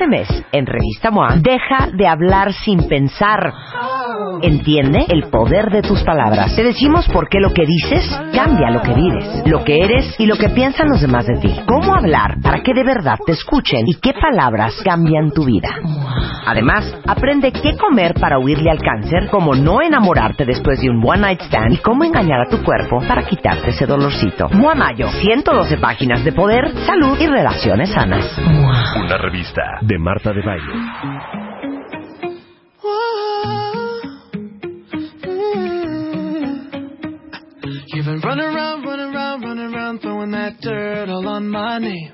Este mes, en Revista MOA, deja de hablar sin pensar. Entiende el poder de tus palabras. Te decimos por qué lo que dices cambia lo que vives, lo que eres y lo que piensan los demás de ti. Cómo hablar para que de verdad te escuchen y qué palabras cambian tu vida. Además, aprende qué comer para huirle al cáncer, cómo no enamorarte después de un one night stand y cómo engañar a tu cuerpo para quitarte ese dolorcito. MOA Mayo, 112 páginas de poder, salud y relaciones sanas. Una revista de Marta de Baile. You've been running around, running around, running around, throwing that dirt all on my name.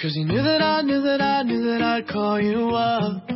Cause you knew that I knew that I knew that I'd call you up.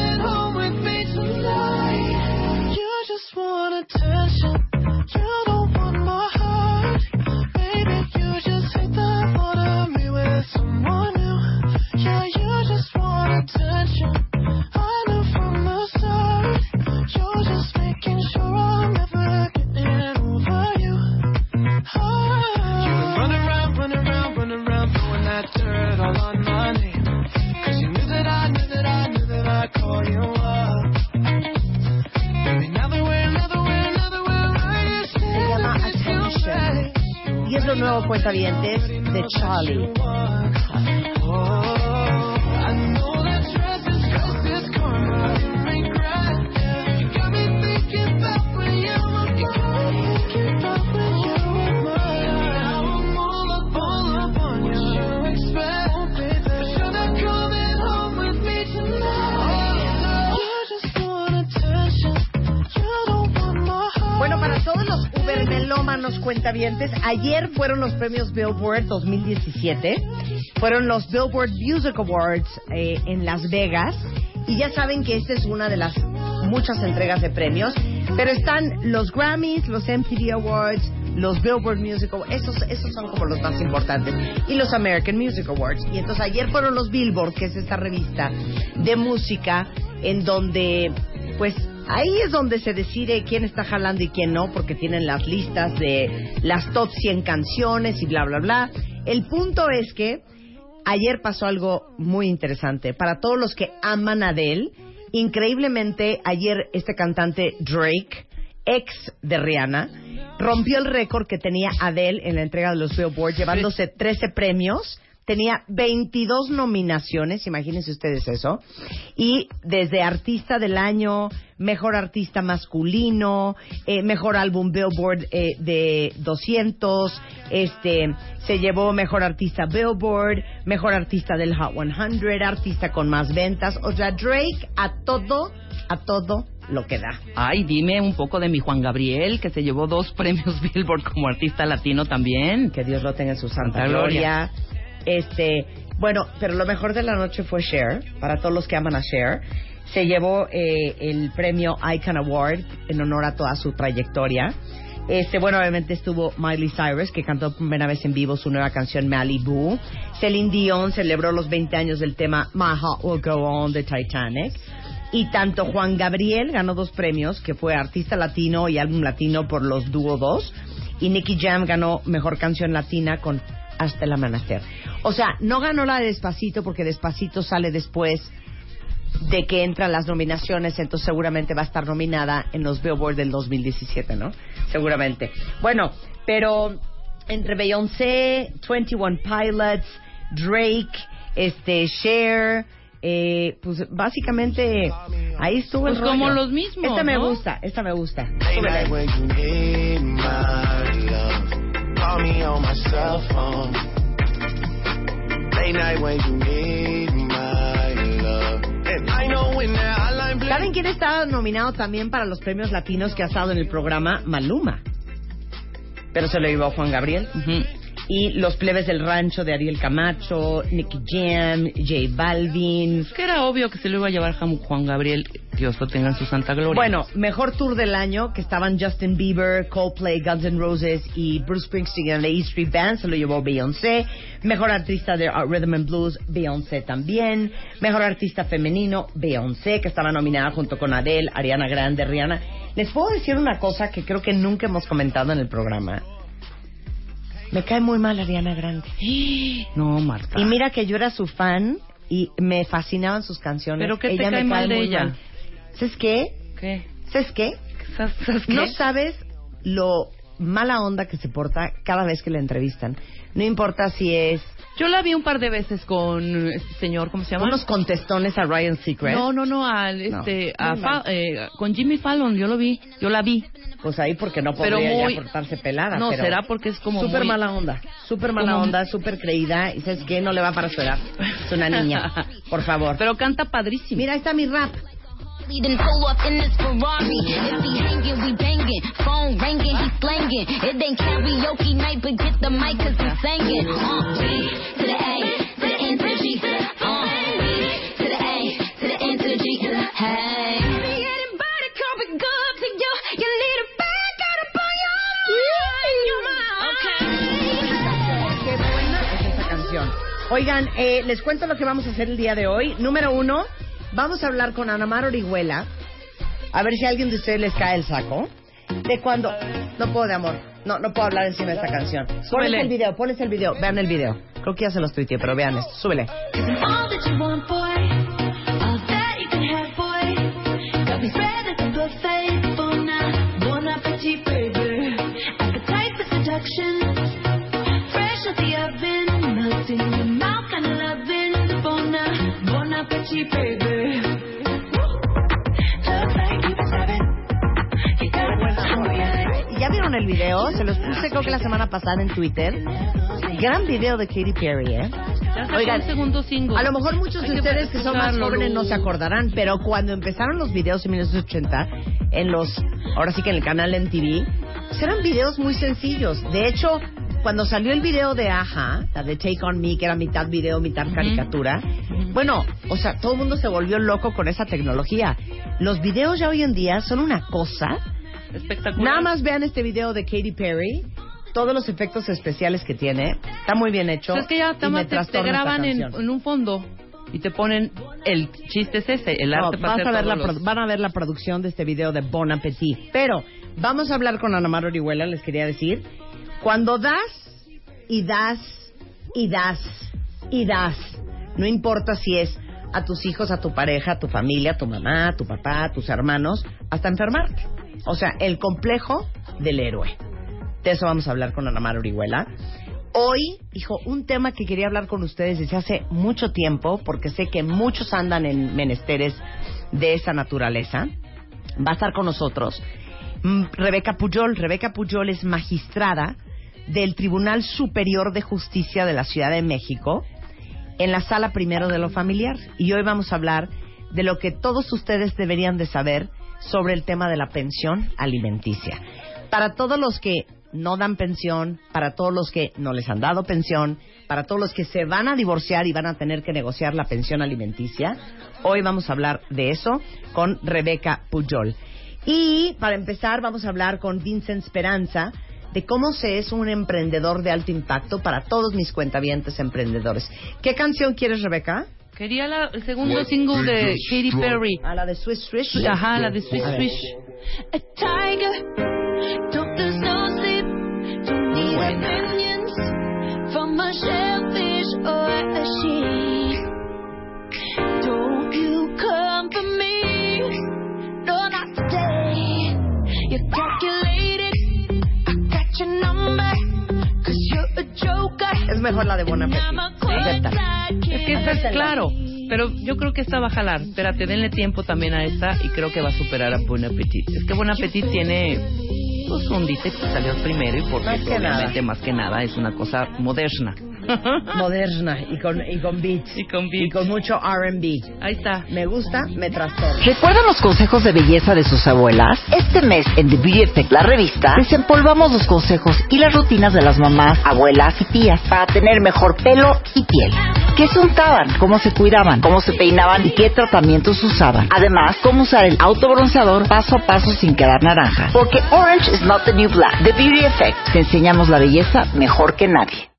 cuentavientes de Charlie. Ubermelómanos cuentavientes, ayer fueron los premios Billboard 2017. Fueron los Billboard Music Awards eh, en Las Vegas. Y ya saben que esta es una de las muchas entregas de premios. Pero están los Grammys, los MTV Awards, los Billboard Music Awards. Esos, esos son como los más importantes. Y los American Music Awards. Y entonces ayer fueron los Billboard, que es esta revista de música en donde, pues, Ahí es donde se decide quién está jalando y quién no, porque tienen las listas de las top 100 canciones y bla, bla, bla. El punto es que ayer pasó algo muy interesante. Para todos los que aman a Adele, increíblemente ayer este cantante Drake, ex de Rihanna, rompió el récord que tenía Adele en la entrega de los Billboard, llevándose 13 premios tenía 22 nominaciones, imagínense ustedes eso, y desde artista del año, mejor artista masculino, eh, mejor álbum Billboard eh, de 200, este, se llevó mejor artista Billboard, mejor artista del Hot 100, artista con más ventas, o sea, Drake a todo, a todo lo que da. Ay, dime un poco de mi Juan Gabriel, que se llevó dos premios Billboard como artista latino también. Que Dios lo tenga en su santa Santa gloria. gloria. Este, bueno, pero lo mejor de la noche fue Cher, para todos los que aman a Cher. Se llevó eh, el premio Icon Award en honor a toda su trayectoria. Este, bueno, obviamente estuvo Miley Cyrus, que cantó por primera vez en vivo su nueva canción Malibu. Celine Dion celebró los 20 años del tema My Heart Will Go On de Titanic. Y tanto Juan Gabriel ganó dos premios, que fue Artista Latino y Álbum Latino por los Dúo 2. Y Nicky Jam ganó Mejor Canción Latina con Hasta el Amanecer. O sea, no ganó la de Despacito porque Despacito sale después de que entran las nominaciones, entonces seguramente va a estar nominada en los Billboard del 2017, ¿no? Seguramente. Bueno, pero entre Beyoncé, 21 Pilots, Drake, este, Cher, eh, pues básicamente ahí estuvo el Pues como rollo. los mismos, Esta me gusta, esta me gusta. Súbele. Call me on my cell phone. Late night when you need my love. And I know when that hotline bling. ¿Saben quién está nominado también para los premios latinos que ha estado en el programa? Maluma. Pero se lo llevó Juan Gabriel. Ujú. Y Los plebes del rancho de Ariel Camacho, Nicky Jam, J Balvin. Que era obvio que se lo iba a llevar Juan Gabriel. Dios lo tenga en su santa gloria. Bueno, mejor tour del año que estaban Justin Bieber, Coldplay, Guns N' Roses y Bruce Springsteen en la E Street Band, se lo llevó Beyoncé. Mejor artista de Rhythm and Blues, Beyoncé también. Mejor artista femenino, Beyoncé, que estaba nominada junto con Adele, Ariana Grande, Rihanna. Les puedo decir una cosa que creo que nunca hemos comentado en el programa. Me cae muy mal Ariana Grande. No, Marta. Y mira que yo era su fan y me fascinaban sus canciones. ¿Pero qué te ella cae me mal de ella? mal. ¿Sabes qué? ¿Qué? ¿Sabes qué? ¿Sabes, sabes qué? No sabes lo mala onda que se porta cada vez que la entrevistan. No importa si es Yo la vi un par de veces con este señor, ¿cómo se llama? unos contestones a Ryan Seacrest. No, no, no, al, este, No, a muy Fa- mal. eh, con Jimmy Fallon, yo lo vi, yo la vi. Pues ahí porque no Pero podría muy- ya portarse pelada. No, pero será porque es como Súper muy- mala onda. Súper mala Como- onda, súper creída. Y ¿sabes qué? No le va para su edad. Es una niña. Por favor. Pero canta padrísimo. Mira, ahí está mi rap. Leading pull up in this Ferrari. If he hanging, we banging. Phone ringing, he slanging. It ain't karaoke night, but get the mic cause singing. Uh, B to the A, to the N to the G. Uh, B to the A, to the N to the G. Hey. Anybody come be good to you? You need a bag, gotta put your Qué buena es esa canción. Oigan, eh, les cuento lo que vamos a hacer el día de hoy. Número uno, vamos a hablar con Ana Mar Orihuela. A ver si a alguien de ustedes les cae el saco. De cuando... No puedo, de amor. No, no puedo hablar encima de esta canción. Ponles el video, ponles el video. Vean el video. Creo que ya se los tuiteé, pero vean esto. Súbele. El video? Se los puse creo que la semana pasada en Twitter. Gran video de Katy Perry, ¿eh? Oigan, un segundo single. A lo mejor muchos de ustedes que son más jóvenes no se acordarán, pero cuando empezaron los videos en 1980, en los, ahora sí que en el canal MTV, pues eran videos muy sencillos. De hecho, cuando salió el video de Aja, la de Take On Me, que era mitad video, mitad caricatura, bueno, o sea, todo el mundo se volvió loco con esa tecnología. Los videos ya hoy en día son una cosa. Espectacular. Nada más vean este video de Katy Perry, todos los efectos especiales que tiene, está muy bien hecho. O sea, es que ya y me te, graban en, un fondo y te ponen el chiste es ese, el No, arte para vas a ver la los- van a ver la producción de este video de Bon Appetit. Pero vamos a hablar con Ana Mar Orihuela, les quería decir. Cuando das y das y das y das, no importa si es a tus hijos, a tu pareja, a tu familia, a tu mamá, a tu papá, a tus hermanos, hasta enfermarte. O sea, el complejo del héroe. De eso vamos a hablar con Ana Mar Orihuela. Hoy, hijo, un tema que quería hablar con ustedes desde hace mucho tiempo, porque sé que muchos andan en menesteres de esa naturaleza. Va a estar con nosotros mm, Rebeca Puyol. Rebeca Puyol es magistrada del Tribunal Superior de Justicia de la Ciudad de México en la sala primero de lo familiar. Y hoy vamos a hablar de lo que todos ustedes deberían de saber sobre el tema de la pensión alimenticia. Para todos los que no dan pensión, para todos los que no les han dado pensión, para todos los que se van a divorciar y van a tener que negociar la pensión alimenticia, hoy vamos a hablar de eso con Rebeca Puyol. Y para empezar vamos a hablar con Vincent Esperanza de cómo se es un emprendedor de alto impacto para todos mis cuentavientes emprendedores. ¿Qué canción quieres, Rebeca? Quería la- el segundo single de Katy Perry. A la de Swiss Swish. Ajá, la de ver. Swish. A tiger, don't lose no sleep. Don't need opinions from a shellfish or a sheep. Don't you come for me, no, not today. You're calculated, I got your number, cause you're a joker. Es mejor la de I'm Appetit. Acepta. Claro, pero yo creo que esta va a jalar. Espérate, denle tiempo también a esta y creo que va a superar a Bon Appetit. Es que Bon Appetit tiene pues un dice que salió primero y porque Más obviamente nada. más que nada es una cosa moderna. moderna y con, y con beats. Y con Y beats. con mucho R&B. Ahí está. Me gusta, me trastorna. ¿Recuerdan los consejos de belleza de sus abuelas? Este mes en The Beauty Effect, la revista, desempolvamos los consejos y las rutinas de las mamás, abuelas y tías para tener mejor pelo y piel. ¿Qué se untaban? ¿Cómo se cuidaban? ¿Cómo se peinaban? ¿Y qué tratamientos usaban? Además, cómo usar el autobronceador paso a paso sin quedar naranja. Porque Orange is not the new black. The Beauty Effect. Te enseñamos la belleza mejor que nadie.